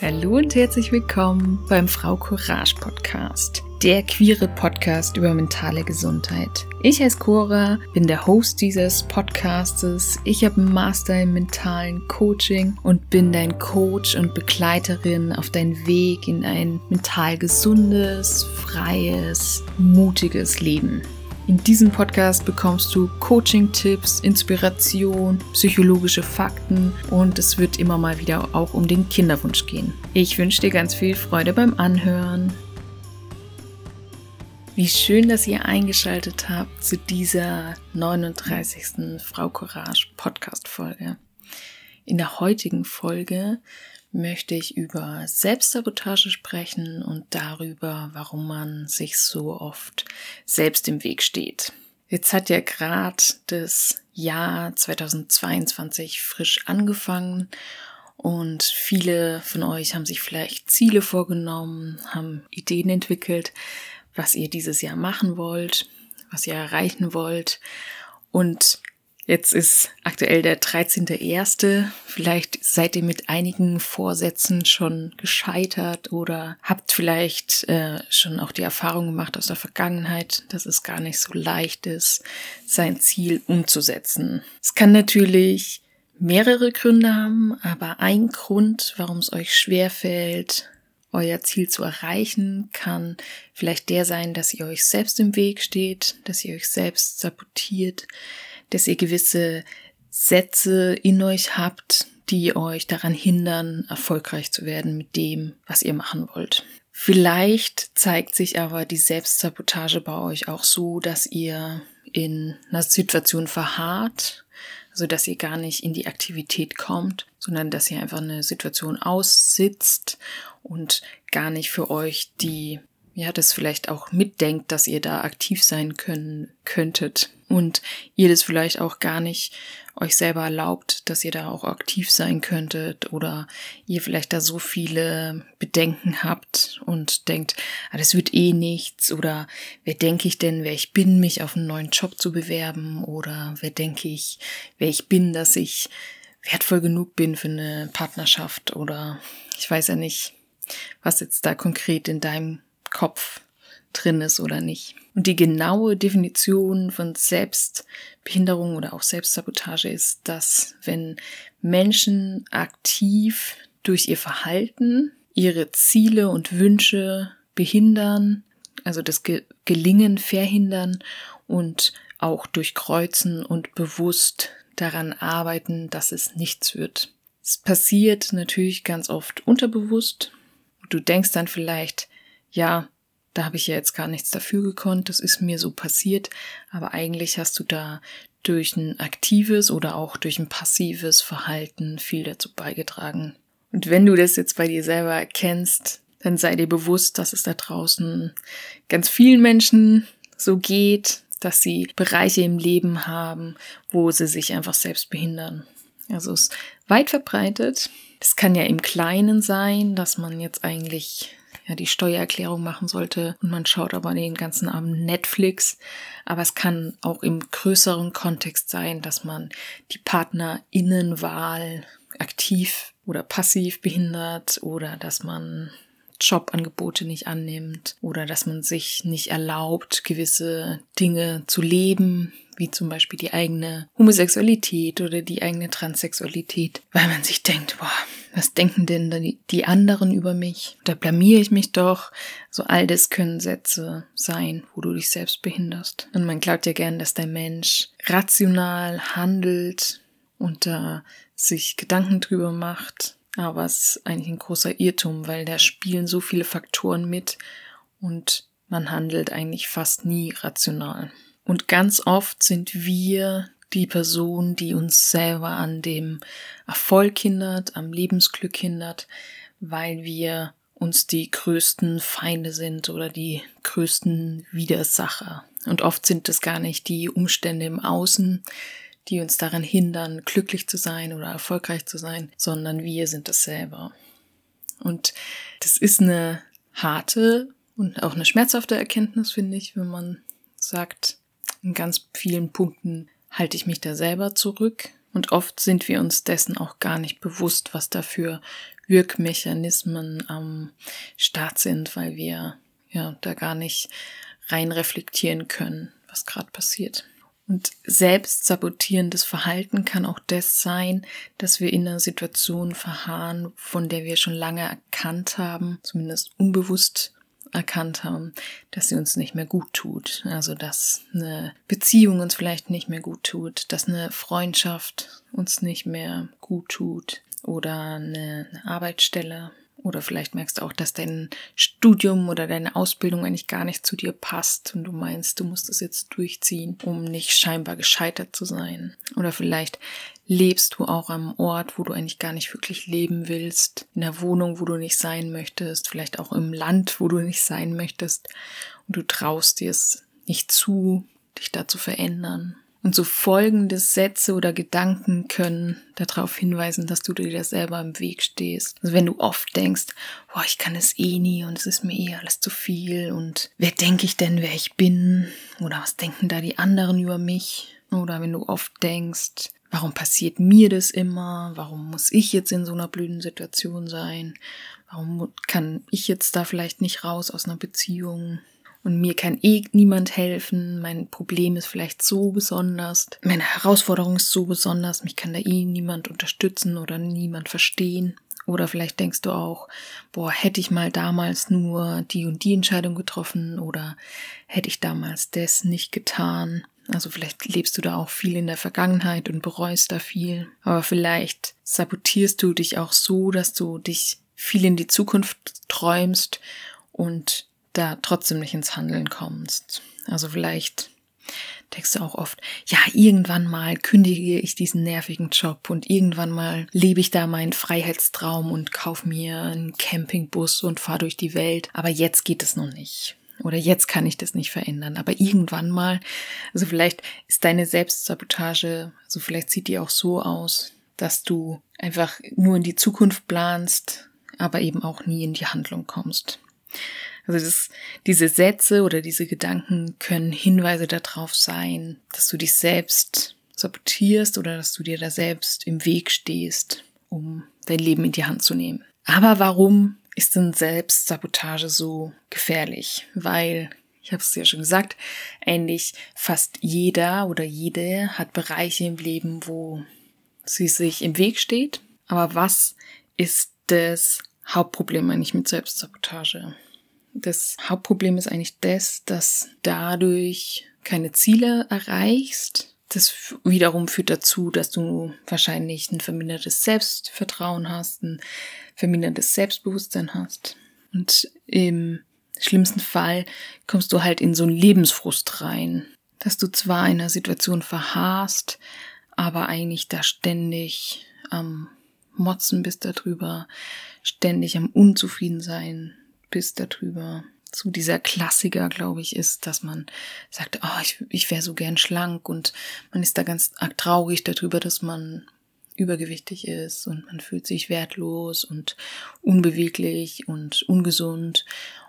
Hallo und herzlich willkommen beim Frau Courage Podcast, der queere Podcast über mentale Gesundheit. Ich heiße Cora, bin der Host dieses Podcastes. Ich habe einen Master im mentalen Coaching und bin dein Coach und Begleiterin auf deinen Weg in ein mental gesundes, freies, mutiges Leben. In diesem Podcast bekommst du Coaching-Tipps, Inspiration, psychologische Fakten und es wird immer mal wieder auch um den Kinderwunsch gehen. Ich wünsche dir ganz viel Freude beim Anhören. Wie schön, dass ihr eingeschaltet habt zu dieser 39. Frau Courage Podcast-Folge. In der heutigen Folge möchte ich über Selbstsabotage sprechen und darüber, warum man sich so oft selbst im Weg steht. Jetzt hat ja gerade das Jahr 2022 frisch angefangen und viele von euch haben sich vielleicht Ziele vorgenommen, haben Ideen entwickelt, was ihr dieses Jahr machen wollt, was ihr erreichen wollt. Und Jetzt ist aktuell der 13.01. Vielleicht seid ihr mit einigen Vorsätzen schon gescheitert oder habt vielleicht äh, schon auch die Erfahrung gemacht aus der Vergangenheit, dass es gar nicht so leicht ist, sein Ziel umzusetzen. Es kann natürlich mehrere Gründe haben, aber ein Grund, warum es euch schwerfällt, euer Ziel zu erreichen, kann vielleicht der sein, dass ihr euch selbst im Weg steht, dass ihr euch selbst sabotiert, dass ihr gewisse Sätze in euch habt, die euch daran hindern, erfolgreich zu werden mit dem, was ihr machen wollt. Vielleicht zeigt sich aber die Selbstsabotage bei euch auch so, dass ihr in einer Situation verharrt, also dass ihr gar nicht in die Aktivität kommt, sondern dass ihr einfach eine Situation aussitzt und gar nicht für euch die ja, das vielleicht auch mitdenkt, dass ihr da aktiv sein können könntet. Und ihr das vielleicht auch gar nicht euch selber erlaubt, dass ihr da auch aktiv sein könntet oder ihr vielleicht da so viele Bedenken habt und denkt, ah, das wird eh nichts oder wer denke ich denn, wer ich bin, mich auf einen neuen Job zu bewerben oder wer denke ich, wer ich bin, dass ich wertvoll genug bin für eine Partnerschaft oder ich weiß ja nicht, was jetzt da konkret in deinem Kopf drin ist oder nicht. Und die genaue Definition von Selbstbehinderung oder auch Selbstsabotage ist, dass wenn Menschen aktiv durch ihr Verhalten ihre Ziele und Wünsche behindern, also das Gelingen verhindern und auch durchkreuzen und bewusst daran arbeiten, dass es nichts wird. Es passiert natürlich ganz oft unterbewusst. Du denkst dann vielleicht, ja, da habe ich ja jetzt gar nichts dafür gekonnt, das ist mir so passiert, aber eigentlich hast du da durch ein aktives oder auch durch ein passives Verhalten viel dazu beigetragen. Und wenn du das jetzt bei dir selber erkennst, dann sei dir bewusst, dass es da draußen ganz vielen Menschen so geht, dass sie Bereiche im Leben haben, wo sie sich einfach selbst behindern. Also es ist weit verbreitet. Das kann ja im Kleinen sein, dass man jetzt eigentlich ja, die Steuererklärung machen sollte und man schaut aber den ganzen Abend Netflix. Aber es kann auch im größeren Kontext sein, dass man die PartnerInnenwahl aktiv oder passiv behindert oder dass man Jobangebote nicht annimmt oder dass man sich nicht erlaubt, gewisse Dinge zu leben, wie zum Beispiel die eigene Homosexualität oder die eigene Transsexualität, weil man sich denkt, boah, was denken denn die anderen über mich? Da blamier ich mich doch. So all das können Sätze sein, wo du dich selbst behinderst. Und man glaubt ja gern, dass der Mensch rational handelt und da sich Gedanken drüber macht. Aber es ist eigentlich ein großer Irrtum, weil da spielen so viele Faktoren mit und man handelt eigentlich fast nie rational. Und ganz oft sind wir die Person, die uns selber an dem Erfolg hindert, am Lebensglück hindert, weil wir uns die größten Feinde sind oder die größten Widersacher. Und oft sind es gar nicht die Umstände im Außen, die uns daran hindern, glücklich zu sein oder erfolgreich zu sein, sondern wir sind es selber. Und das ist eine harte und auch eine schmerzhafte Erkenntnis, finde ich, wenn man sagt, in ganz vielen Punkten halte ich mich da selber zurück und oft sind wir uns dessen auch gar nicht bewusst, was da für Wirkmechanismen am Start sind, weil wir ja da gar nicht rein reflektieren können, was gerade passiert. Und selbst sabotierendes Verhalten kann auch das sein, dass wir in einer Situation verharren, von der wir schon lange erkannt haben, zumindest unbewusst erkannt haben, dass sie uns nicht mehr gut tut. Also dass eine Beziehung uns vielleicht nicht mehr gut tut, dass eine Freundschaft uns nicht mehr gut tut oder eine, Arbeitsstelle oder vielleicht merkst du auch, dass dein Studium oder deine Ausbildung eigentlich gar nicht zu dir passt und du meinst, du musst es jetzt durchziehen, um nicht scheinbar gescheitert zu sein. Oder vielleicht lebst du auch am Ort, wo du eigentlich gar nicht wirklich leben willst, in der Wohnung, wo du nicht sein möchtest, vielleicht auch im Land, wo du nicht sein möchtest und du traust dir es nicht zu, dich da zu verändern. Und so folgende Sätze oder Gedanken können darauf hinweisen, dass du dir selber im Weg stehst. Also wenn du oft denkst, boah, ich kann es eh nie und es ist mir eh alles zu viel und wer denke ich denn, wer ich bin? Oder was denken da die anderen über mich? Oder wenn du oft denkst, warum passiert mir das immer? Warum muss ich jetzt in so einer blöden Situation sein? Warum kann ich jetzt da vielleicht nicht raus aus einer Beziehung? Und mir kann eh niemand helfen, mein Problem ist vielleicht so besonders, meine Herausforderung ist so besonders, mich kann da eh niemand unterstützen oder niemand verstehen. Oder vielleicht denkst du auch, boah, hätte ich mal damals nur die und die Entscheidung getroffen oder hätte ich damals das nicht getan. Also vielleicht lebst du da auch viel in der Vergangenheit und bereust da viel. Aber vielleicht sabotierst du dich auch so, dass du dich viel in die Zukunft träumst und da trotzdem nicht ins Handeln kommst. Also vielleicht denkst du auch oft, ja, irgendwann mal kündige ich diesen nervigen Job und irgendwann mal lebe ich da meinen Freiheitstraum und kauf mir einen Campingbus und fahre durch die Welt. Aber jetzt geht es noch nicht. Oder jetzt kann ich das nicht verändern. Aber irgendwann mal, also vielleicht ist deine Selbstsabotage, also vielleicht sieht die auch so aus, dass du einfach nur in die Zukunft planst, aber eben auch nie in die Handlung kommst. Also das, diese Sätze oder diese Gedanken können Hinweise darauf sein, dass du dich selbst sabotierst oder dass du dir da selbst im Weg stehst, um dein Leben in die Hand zu nehmen. Aber warum ist denn Selbstsabotage so gefährlich? Weil, ich habe es ja schon gesagt, eigentlich fast jeder oder jede hat Bereiche im Leben, wo sie sich im Weg steht. Aber was ist das Hauptproblem eigentlich mit Selbstsabotage? Das Hauptproblem ist eigentlich das, dass dadurch keine Ziele erreichst. Das wiederum führt dazu, dass du wahrscheinlich ein vermindertes Selbstvertrauen hast, ein vermindertes Selbstbewusstsein hast. Und im schlimmsten Fall kommst du halt in so einen Lebensfrust rein, dass du zwar in einer Situation verharrst, aber eigentlich da ständig am Motzen bist darüber, ständig am Unzufriedensein bist darüber. So dieser Klassiker, glaube ich, ist, dass man sagt, oh, ich, ich wäre so gern schlank und man ist da ganz arg traurig darüber, dass man übergewichtig ist und man fühlt sich wertlos und unbeweglich und ungesund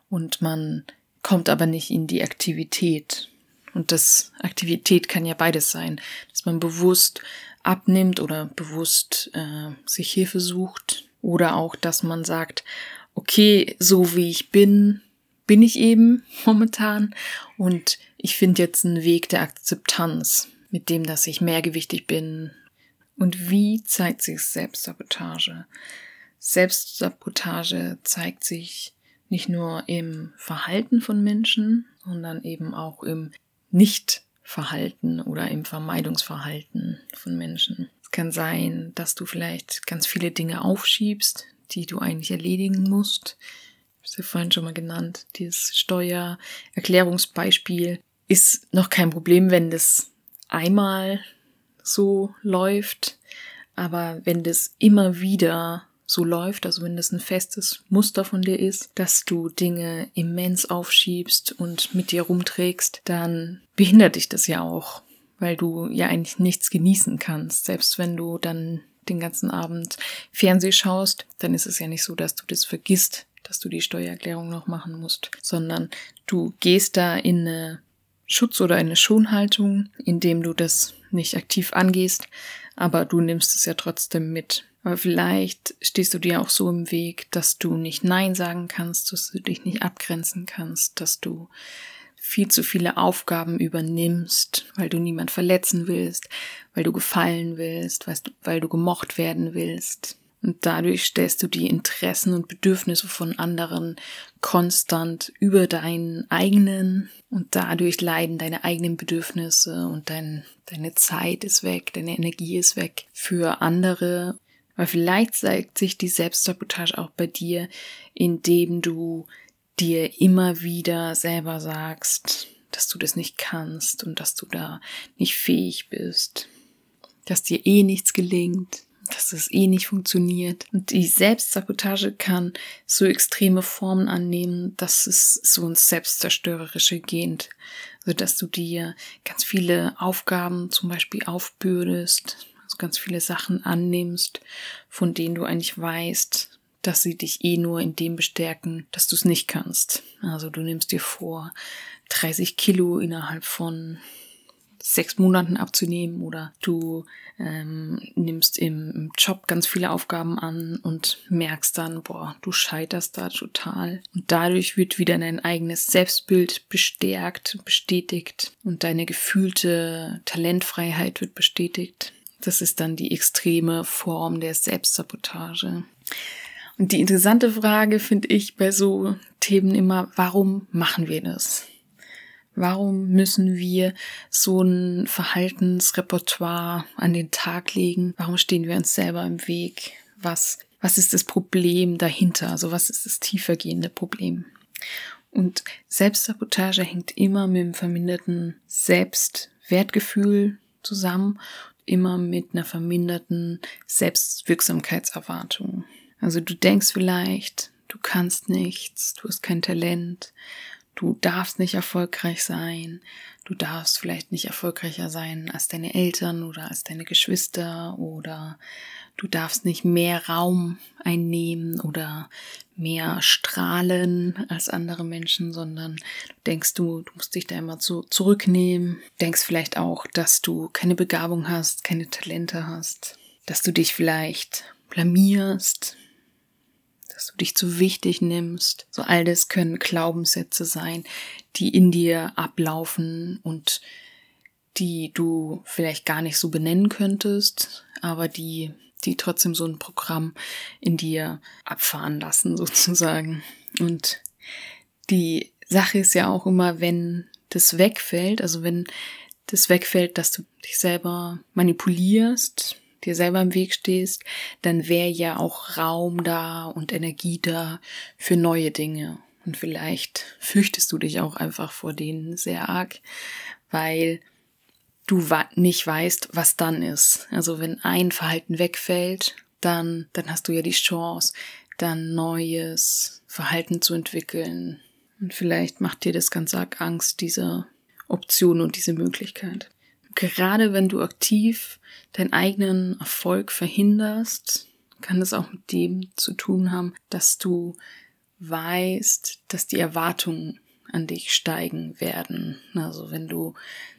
und man kommt aber nicht in die Aktivität. Und das Aktivität kann ja beides sein, dass man bewusst abnimmt oder bewusst äh, sich Hilfe sucht oder auch, dass man sagt, okay, so wie ich bin, bin ich eben momentan und ich finde jetzt einen Weg der Akzeptanz, mit dem, dass ich mehrgewichtig bin. Und wie zeigt sich Selbstsabotage? Selbstsabotage zeigt sich nicht nur im Verhalten von Menschen, sondern eben auch im Nichtverhalten oder im Vermeidungsverhalten von Menschen. Es kann sein, dass du vielleicht ganz viele Dinge aufschiebst, die du eigentlich erledigen musst. Ich habe ja vorhin schon mal genannt. Dieses Steuererklärungsbeispiel ist noch kein Problem, wenn das einmal so läuft. Aber wenn das immer wieder so läuft, also wenn das ein festes Muster von dir ist, dass du Dinge immens aufschiebst und mit dir rumträgst, dann behindert dich das ja auch, weil du ja eigentlich nichts genießen kannst. Selbst wenn du dann den ganzen Abend Fernseh schaust, dann ist es ja nicht so, dass du das vergisst, dass du die Steuererklärung noch machen musst, sondern du gehst da in eine Schutz- oder eine Schonhaltung, indem du das nicht aktiv angehst, aber du nimmst es ja trotzdem mit. Aber vielleicht stehst du dir auch so im Weg, dass du nicht Nein sagen kannst, dass du dich nicht abgrenzen kannst, dass du viel zu viele Aufgaben übernimmst, weil du niemand verletzen willst, weil du gefallen willst, weil du gemocht werden willst. Und dadurch stellst du die Interessen und Bedürfnisse von anderen konstant über deinen eigenen und dadurch leiden deine eigenen Bedürfnisse und dein, deine Zeit ist weg, deine Energie ist weg für andere. Weil vielleicht zeigt sich die Selbstsabotage auch bei dir, indem du dir immer wieder selber sagst, dass du das nicht kannst und dass du da nicht fähig bist, dass dir eh nichts gelingt, dass es eh nicht funktioniert. Und die Selbstsabotage kann so extreme Formen annehmen, dass es so ins Selbstzerstörerische geht. Also dass du dir ganz viele Aufgaben zum Beispiel aufbürdest, also ganz viele Sachen annimmst, von denen du eigentlich weißt, dass sie dich eh nur in dem bestärken, dass du es nicht kannst. Also du nimmst dir vor, 30 Kilo innerhalb von sechs Monaten abzunehmen oder du ähm, nimmst im, im Job ganz viele Aufgaben an und merkst dann, boah, du scheiterst da total. Und dadurch wird wieder dein eigenes Selbstbild bestärkt, bestätigt und deine gefühlte Talentfreiheit wird bestätigt. Das ist dann die extreme Form der Selbstsabotage. Und die interessante Frage finde ich bei so Themen immer, warum machen wir das? Warum müssen wir so ein Verhaltensrepertoire an den Tag legen? Warum stehen wir uns selber im Weg? Was, was ist das Problem dahinter? Also was ist das tiefergehende Problem? Und Selbstsabotage hängt immer mit dem verminderten Selbstwertgefühl zusammen, immer mit einer verminderten Selbstwirksamkeitserwartung. Also du denkst vielleicht, du kannst nichts, du hast kein Talent, Du darfst nicht erfolgreich sein. Du darfst vielleicht nicht erfolgreicher sein als deine Eltern oder als deine Geschwister oder du darfst nicht mehr Raum einnehmen oder mehr strahlen als andere Menschen, sondern denkst du, du musst dich da immer zu, zurücknehmen. Denkst vielleicht auch, dass du keine Begabung hast, keine Talente hast, dass du dich vielleicht blamierst, dass du dich zu wichtig nimmst. So all das können Glaubenssätze sein, die in dir ablaufen und die du vielleicht gar nicht so benennen könntest, aber die, die trotzdem so ein Programm in dir abfahren lassen, sozusagen. Und die Sache ist ja auch immer, wenn das wegfällt, also wenn das wegfällt, dass du dich selber manipulierst, dir selber im Weg stehst, dann wäre ja auch Raum da und Energie da für neue Dinge. Und vielleicht fürchtest du dich auch einfach vor denen sehr arg, weil du nicht weißt, was dann ist. Also wenn ein Verhalten wegfällt, dann, dann hast du ja die Chance, dann neues Verhalten zu entwickeln. Und vielleicht macht dir das ganz arg Angst, diese Option und diese Möglichkeit. Gerade wenn du aktiv deinen eigenen Erfolg verhinderst, kann das auch mit dem zu tun haben, dass du weißt, dass die Erwartungen an dich steigen werden. Also wenn du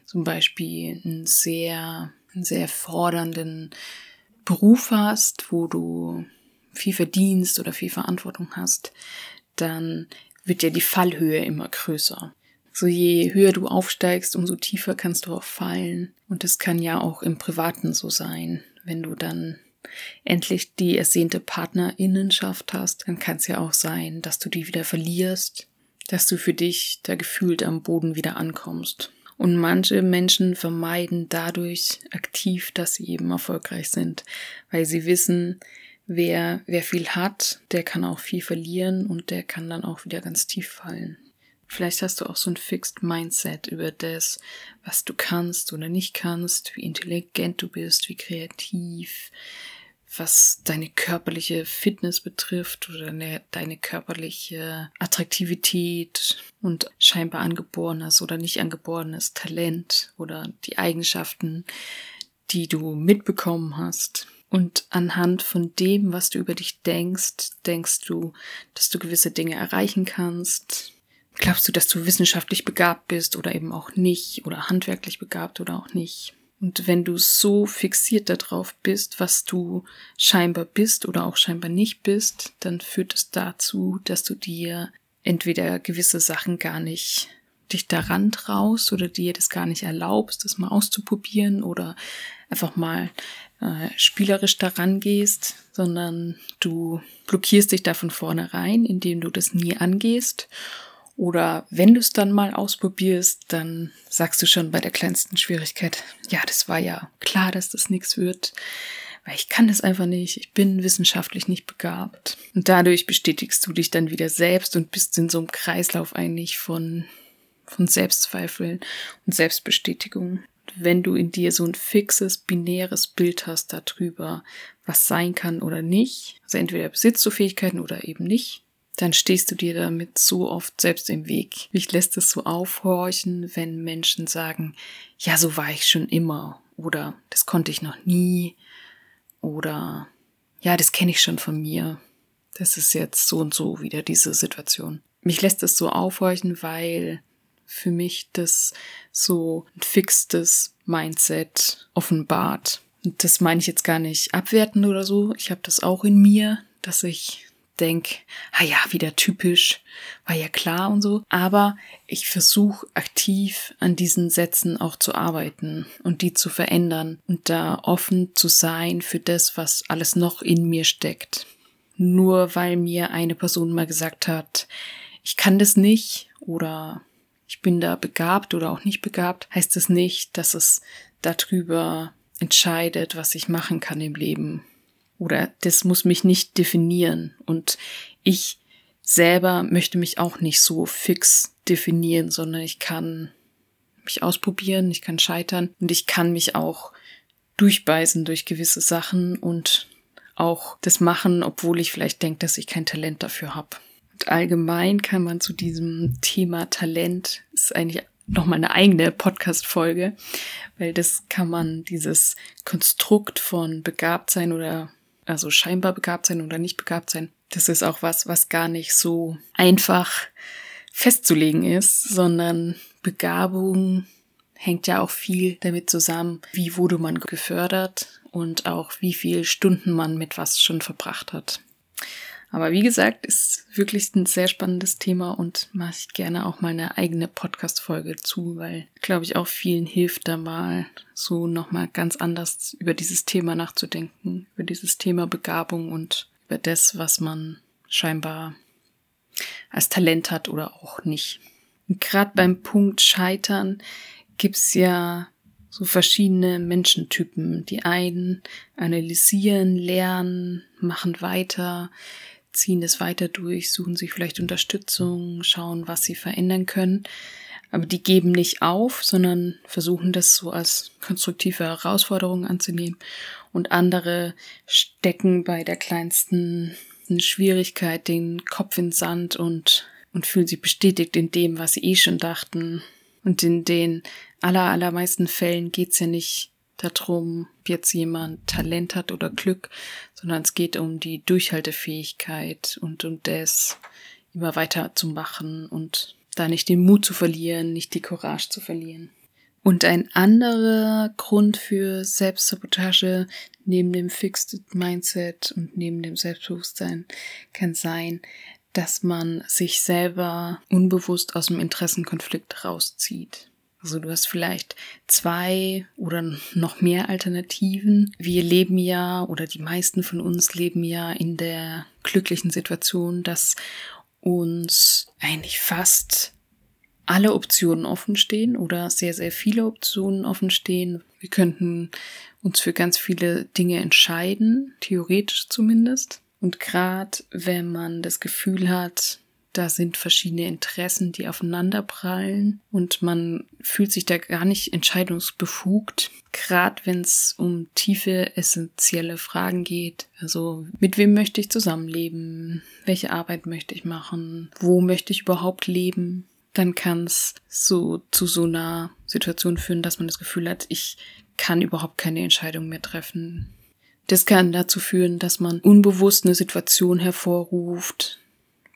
zum Beispiel einen sehr, einen sehr fordernden Beruf hast, wo du viel verdienst oder viel Verantwortung hast, dann wird ja die Fallhöhe immer größer. So je höher du aufsteigst, umso tiefer kannst du auch fallen. Und das kann ja auch im Privaten so sein. Wenn du dann endlich die ersehnte Partnerinnenschaft hast, dann kann es ja auch sein, dass du die wieder verlierst, dass du für dich da gefühlt am Boden wieder ankommst. Und manche Menschen vermeiden dadurch aktiv, dass sie eben erfolgreich sind, weil sie wissen, wer, wer viel hat, der kann auch viel verlieren und der kann dann auch wieder ganz tief fallen. Vielleicht hast du auch so ein Fixed Mindset über das, was du kannst oder nicht kannst, wie intelligent du bist, wie kreativ, was deine körperliche Fitness betrifft oder deine, deine körperliche Attraktivität und scheinbar angeborenes oder nicht angeborenes Talent oder die Eigenschaften, die du mitbekommen hast. Und anhand von dem, was du über dich denkst, denkst du, dass du gewisse Dinge erreichen kannst, Glaubst du, dass du wissenschaftlich begabt bist oder eben auch nicht oder handwerklich begabt oder auch nicht? Und wenn du so fixiert darauf bist, was du scheinbar bist oder auch scheinbar nicht bist, dann führt es dazu, dass du dir entweder gewisse Sachen gar nicht dich daran traust oder dir das gar nicht erlaubst, das mal auszuprobieren oder einfach mal äh, spielerisch daran gehst, sondern du blockierst dich da von vornherein, indem du das nie angehst. Oder wenn du es dann mal ausprobierst, dann sagst du schon bei der kleinsten Schwierigkeit, ja, das war ja klar, dass das nichts wird, weil ich kann das einfach nicht, ich bin wissenschaftlich nicht begabt. Und dadurch bestätigst du dich dann wieder selbst und bist in so einem Kreislauf eigentlich von von Selbstzweifeln und Selbstbestätigung. Wenn du in dir so ein fixes, binäres Bild hast darüber, was sein kann oder nicht, also entweder besitzt du Fähigkeiten oder eben nicht, dann stehst du dir damit so oft selbst im Weg. Mich lässt es so aufhorchen, wenn Menschen sagen, ja, so war ich schon immer oder das konnte ich noch nie oder ja, das kenne ich schon von mir. Das ist jetzt so und so wieder diese Situation. Mich lässt es so aufhorchen, weil für mich das so ein fixes Mindset offenbart. Und das meine ich jetzt gar nicht abwertend oder so. Ich habe das auch in mir, dass ich denke, ah ja, wieder typisch, war ja klar und so. Aber ich versuche aktiv an diesen Sätzen auch zu arbeiten und die zu verändern und da offen zu sein für das, was alles noch in mir steckt. Nur weil mir eine Person mal gesagt hat, ich kann das nicht oder ich bin da begabt oder auch nicht begabt, heißt es nicht, dass es darüber entscheidet, was ich machen kann im Leben. Oder das muss mich nicht definieren. Und ich selber möchte mich auch nicht so fix definieren, sondern ich kann mich ausprobieren, ich kann scheitern und ich kann mich auch durchbeißen durch gewisse Sachen und auch das machen, obwohl ich vielleicht denke, dass ich kein Talent dafür habe allgemein kann man zu diesem Thema Talent, ist eigentlich nochmal eine eigene Podcast-Folge, weil das kann man, dieses Konstrukt von begabt sein oder, also scheinbar begabt sein oder nicht begabt sein, das ist auch was, was gar nicht so einfach festzulegen ist, sondern Begabung hängt ja auch viel damit zusammen, wie wurde man gefördert und auch wie viel Stunden man mit was schon verbracht hat. Aber wie gesagt, ist wirklich ein sehr spannendes Thema und mache ich gerne auch mal eine eigene Podcast-Folge zu, weil, glaube ich, auch vielen hilft da mal so nochmal ganz anders über dieses Thema nachzudenken, über dieses Thema Begabung und über das, was man scheinbar als Talent hat oder auch nicht. Gerade beim Punkt Scheitern gibt's ja so verschiedene Menschentypen. Die einen analysieren, lernen, machen weiter, ziehen es weiter durch, suchen sich vielleicht Unterstützung, schauen, was sie verändern können. Aber die geben nicht auf, sondern versuchen das so als konstruktive Herausforderung anzunehmen. Und andere stecken bei der kleinsten Schwierigkeit den Kopf in Sand und, und fühlen sich bestätigt in dem, was sie eh schon dachten. Und in den aller, allermeisten Fällen geht's ja nicht darum, ob jetzt jemand Talent hat oder Glück, sondern es geht um die Durchhaltefähigkeit und um das immer weiter zu machen und da nicht den Mut zu verlieren, nicht die Courage zu verlieren. Und ein anderer Grund für Selbstsabotage neben dem Fixed Mindset und neben dem Selbstbewusstsein kann sein, dass man sich selber unbewusst aus dem Interessenkonflikt rauszieht. Also du hast vielleicht zwei oder noch mehr Alternativen. Wir leben ja oder die meisten von uns leben ja in der glücklichen Situation, dass uns eigentlich fast alle Optionen offen stehen oder sehr, sehr viele Optionen offen stehen. Wir könnten uns für ganz viele Dinge entscheiden, theoretisch zumindest. Und gerade wenn man das Gefühl hat, da sind verschiedene Interessen, die aufeinander prallen und man fühlt sich da gar nicht entscheidungsbefugt, gerade wenn es um tiefe, essentielle Fragen geht. Also mit wem möchte ich zusammenleben? Welche Arbeit möchte ich machen? Wo möchte ich überhaupt leben? Dann kann es so zu so einer Situation führen, dass man das Gefühl hat, ich kann überhaupt keine Entscheidung mehr treffen. Das kann dazu führen, dass man unbewusst eine Situation hervorruft,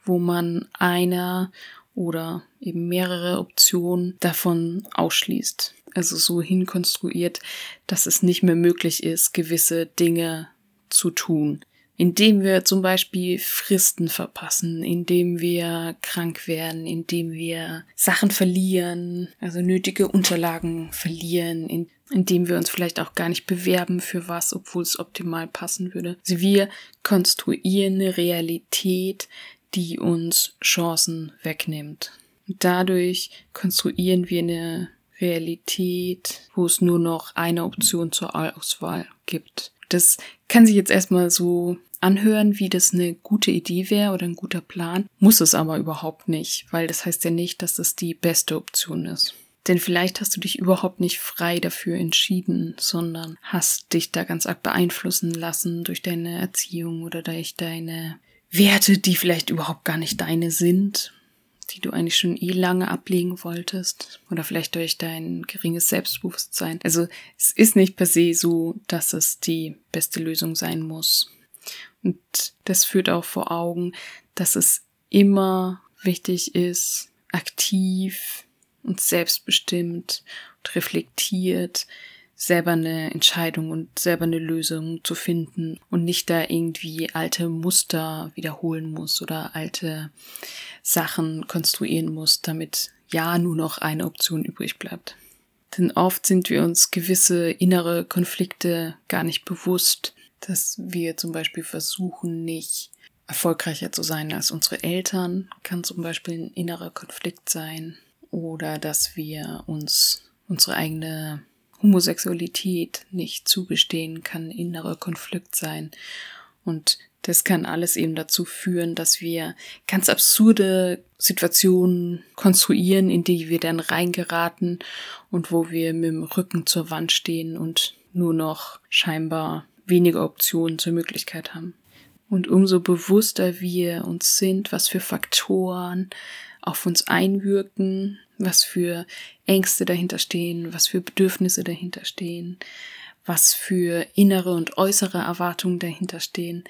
wo man eine oder eben mehrere Optionen davon ausschließt. also so hinkonstruiert, dass es nicht mehr möglich ist, gewisse Dinge zu tun. Indem wir zum Beispiel Fristen verpassen, indem wir krank werden, indem wir Sachen verlieren, also nötige Unterlagen verlieren, in, indem wir uns vielleicht auch gar nicht bewerben für was, obwohl es optimal passen würde. Also wir konstruieren eine Realität, die uns Chancen wegnimmt. Dadurch konstruieren wir eine Realität, wo es nur noch eine Option zur Auswahl gibt. Das kann sich jetzt erstmal so anhören, wie das eine gute Idee wäre oder ein guter Plan, muss es aber überhaupt nicht, weil das heißt ja nicht, dass das die beste Option ist. Denn vielleicht hast du dich überhaupt nicht frei dafür entschieden, sondern hast dich da ganz arg beeinflussen lassen durch deine Erziehung oder durch deine Werte, die vielleicht überhaupt gar nicht deine sind die du eigentlich schon eh lange ablegen wolltest oder vielleicht durch dein geringes Selbstbewusstsein. Also es ist nicht per se so, dass es die beste Lösung sein muss. Und das führt auch vor Augen, dass es immer wichtig ist, aktiv und selbstbestimmt und reflektiert selber eine Entscheidung und selber eine Lösung zu finden und nicht da irgendwie alte Muster wiederholen muss oder alte Sachen konstruieren muss, damit ja nur noch eine Option übrig bleibt. Denn oft sind wir uns gewisse innere Konflikte gar nicht bewusst, dass wir zum Beispiel versuchen, nicht erfolgreicher zu sein als unsere Eltern, kann zum Beispiel ein innerer Konflikt sein, oder dass wir uns unsere eigene Homosexualität nicht zugestehen, kann innerer Konflikt sein. Und das kann alles eben dazu führen, dass wir ganz absurde Situationen konstruieren, in die wir dann reingeraten und wo wir mit dem Rücken zur Wand stehen und nur noch scheinbar weniger Optionen zur Möglichkeit haben. Und umso bewusster wir uns sind, was für Faktoren auf uns einwirken, was für Ängste dahinter stehen, was für Bedürfnisse dahinter stehen, was für innere und äußere Erwartungen dahinter stehen,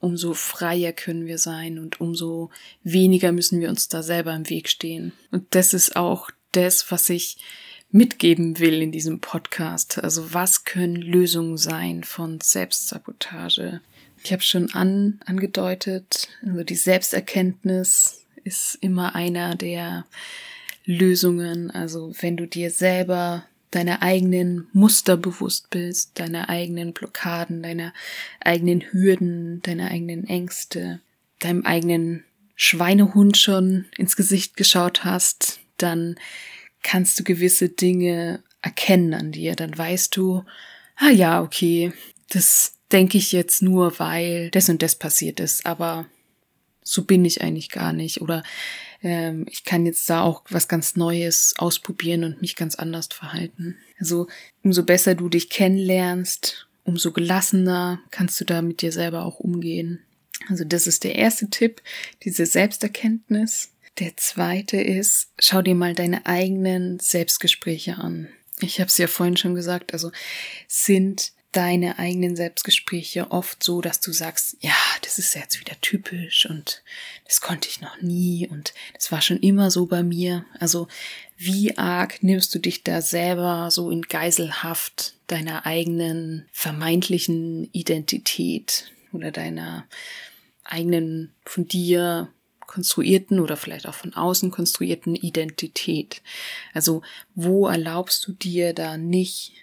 umso freier können wir sein und umso weniger müssen wir uns da selber im Weg stehen. Und das ist auch das, was ich mitgeben will in diesem Podcast. Also was können Lösungen sein von Selbstsabotage? Ich habe schon an, angedeutet, also die Selbsterkenntnis ist immer einer der Lösungen. Also wenn du dir selber deine eigenen Muster bewusst bist, deine eigenen Blockaden, deine eigenen Hürden, deine eigenen Ängste, deinem eigenen Schweinehund schon ins Gesicht geschaut hast, dann kannst du gewisse Dinge erkennen an dir. Dann weißt du, ah ja, okay, das denke ich jetzt nur, weil das und das passiert ist, aber so bin ich eigentlich gar nicht. Oder ähm, ich kann jetzt da auch was ganz Neues ausprobieren und mich ganz anders verhalten. Also umso besser du dich kennenlernst, umso gelassener kannst du da mit dir selber auch umgehen. Also das ist der erste Tipp, diese Selbsterkenntnis. Der zweite ist, schau dir mal deine eigenen Selbstgespräche an. Ich habe es ja vorhin schon gesagt, also sind deine eigenen Selbstgespräche oft so, dass du sagst, ja, das ist jetzt wieder typisch und das konnte ich noch nie und das war schon immer so bei mir. Also wie arg nimmst du dich da selber so in Geiselhaft deiner eigenen vermeintlichen Identität oder deiner eigenen von dir konstruierten oder vielleicht auch von außen konstruierten Identität. Also wo erlaubst du dir da nicht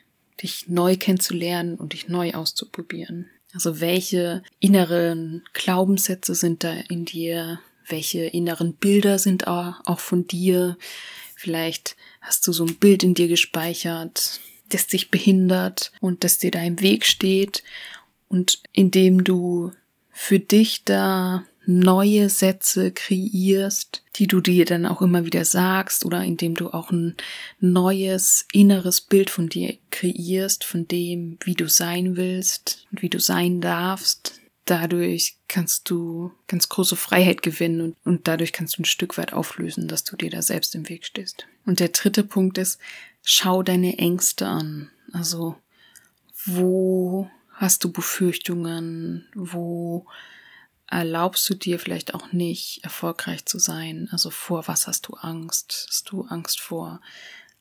dich neu kennenzulernen und dich neu auszuprobieren. Also welche inneren Glaubenssätze sind da in dir? Welche inneren Bilder sind auch von dir? Vielleicht hast du so ein Bild in dir gespeichert, das dich behindert und das dir da im Weg steht. Und indem du für dich da neue Sätze kreierst, die du dir dann auch immer wieder sagst oder indem du auch ein neues inneres Bild von dir kreierst, von dem, wie du sein willst und wie du sein darfst. Dadurch kannst du ganz große Freiheit gewinnen und, und dadurch kannst du ein Stück weit auflösen, dass du dir da selbst im Weg stehst. Und der dritte Punkt ist, schau deine Ängste an. Also, wo hast du Befürchtungen? Wo erlaubst du dir vielleicht auch nicht, erfolgreich zu sein? Also vor was hast du Angst? Hast du Angst vor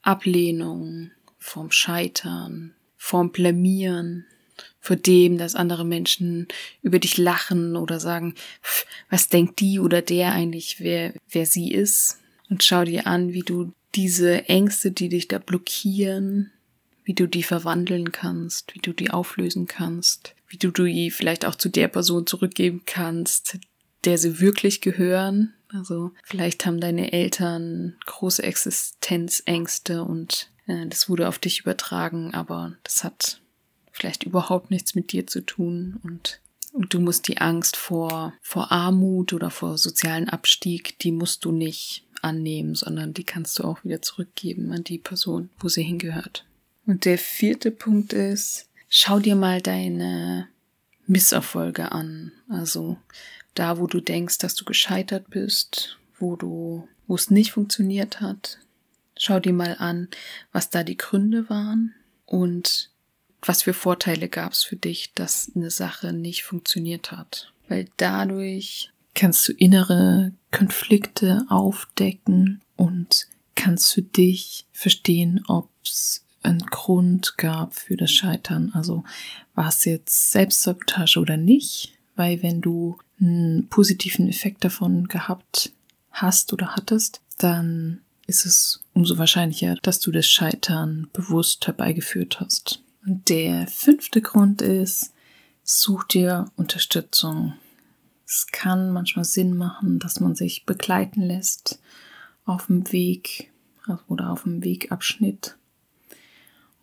Ablehnung, vorm Scheitern, vorm Blamieren, vor dem, dass andere Menschen über dich lachen oder sagen, was denkt die oder der eigentlich, wer, wer sie ist. Und schau dir an, wie du diese Ängste, die dich da blockieren, wie du die verwandeln kannst, wie du die auflösen kannst, wie du die vielleicht auch zu der Person zurückgeben kannst, der sie wirklich gehören. Also vielleicht haben deine Eltern große Existenzängste und äh, das wurde auf dich übertragen, aber das hat vielleicht überhaupt nichts mit dir zu tun und und du musst die Angst vor, vor Armut oder vor sozialen Abstieg, die musst du nicht annehmen, sondern die kannst du auch wieder zurückgeben an die Person, wo sie hingehört. Und der vierte Punkt ist, schau dir mal deine Misserfolge an. Also da, wo du denkst, dass du gescheitert bist, wo du, wo es nicht funktioniert hat. Schau dir mal an, was da die Gründe waren und was für Vorteile gab es für dich, dass eine Sache nicht funktioniert hat. Weil dadurch kannst du innere Konflikte aufdecken und kannst für dich verstehen, ob es einen Grund gab für das Scheitern. Also war es jetzt Selbstsabotage oder nicht? Weil wenn du einen positiven Effekt davon gehabt hast oder hattest, dann ist es umso wahrscheinlicher, dass du das Scheitern bewusst herbeigeführt hast. Und der fünfte Grund ist, such dir Unterstützung. Es kann manchmal Sinn machen, dass man sich begleiten lässt auf dem Weg oder auf dem Wegabschnitt.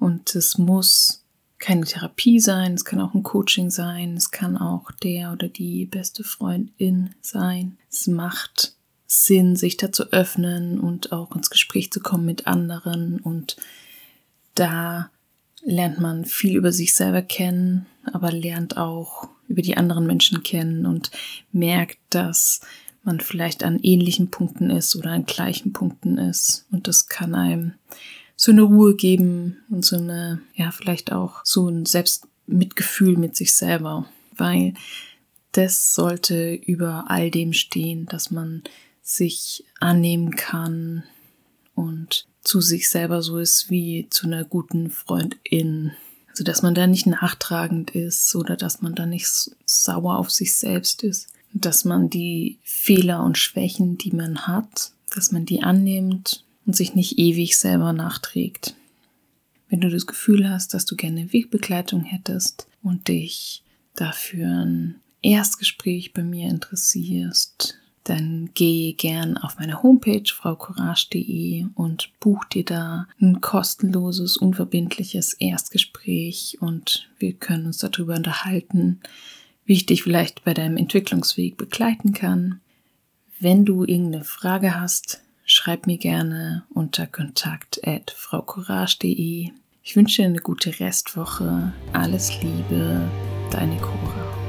Und es muss keine Therapie sein, es kann auch ein Coaching sein, es kann auch der oder die beste Freundin sein. Es macht Sinn, sich da zu öffnen und auch ins Gespräch zu kommen mit anderen und da lernt man viel über sich selber kennen, aber lernt auch über die anderen Menschen kennen und merkt, dass man vielleicht an ähnlichen Punkten ist oder an gleichen Punkten ist. Und das kann einem so eine Ruhe geben und so eine, ja, vielleicht auch so ein Selbstmitgefühl mit sich selber, weil das sollte über all dem stehen, dass man sich annehmen kann und zu sich selber so ist wie zu einer guten Freundin. Also, dass man da nicht nachtragend ist oder dass man da nicht sauer auf sich selbst ist. Dass man die Fehler und Schwächen, die man hat, dass man die annimmt und sich nicht ewig selber nachträgt. Wenn du das Gefühl hast, dass du gerne Wegbegleitung hättest und dich dafür ein Erstgespräch bei mir interessierst, dann geh gern auf meine Homepage fraucourage.de und buch dir da ein kostenloses, unverbindliches Erstgespräch und wir können uns darüber unterhalten, wie ich dich vielleicht bei deinem Entwicklungsweg begleiten kann. Wenn du irgendeine Frage hast, schreib mir gerne unter kontakt@fraucourage.de. Ich wünsche dir eine gute Restwoche. Alles Liebe, deine Courage.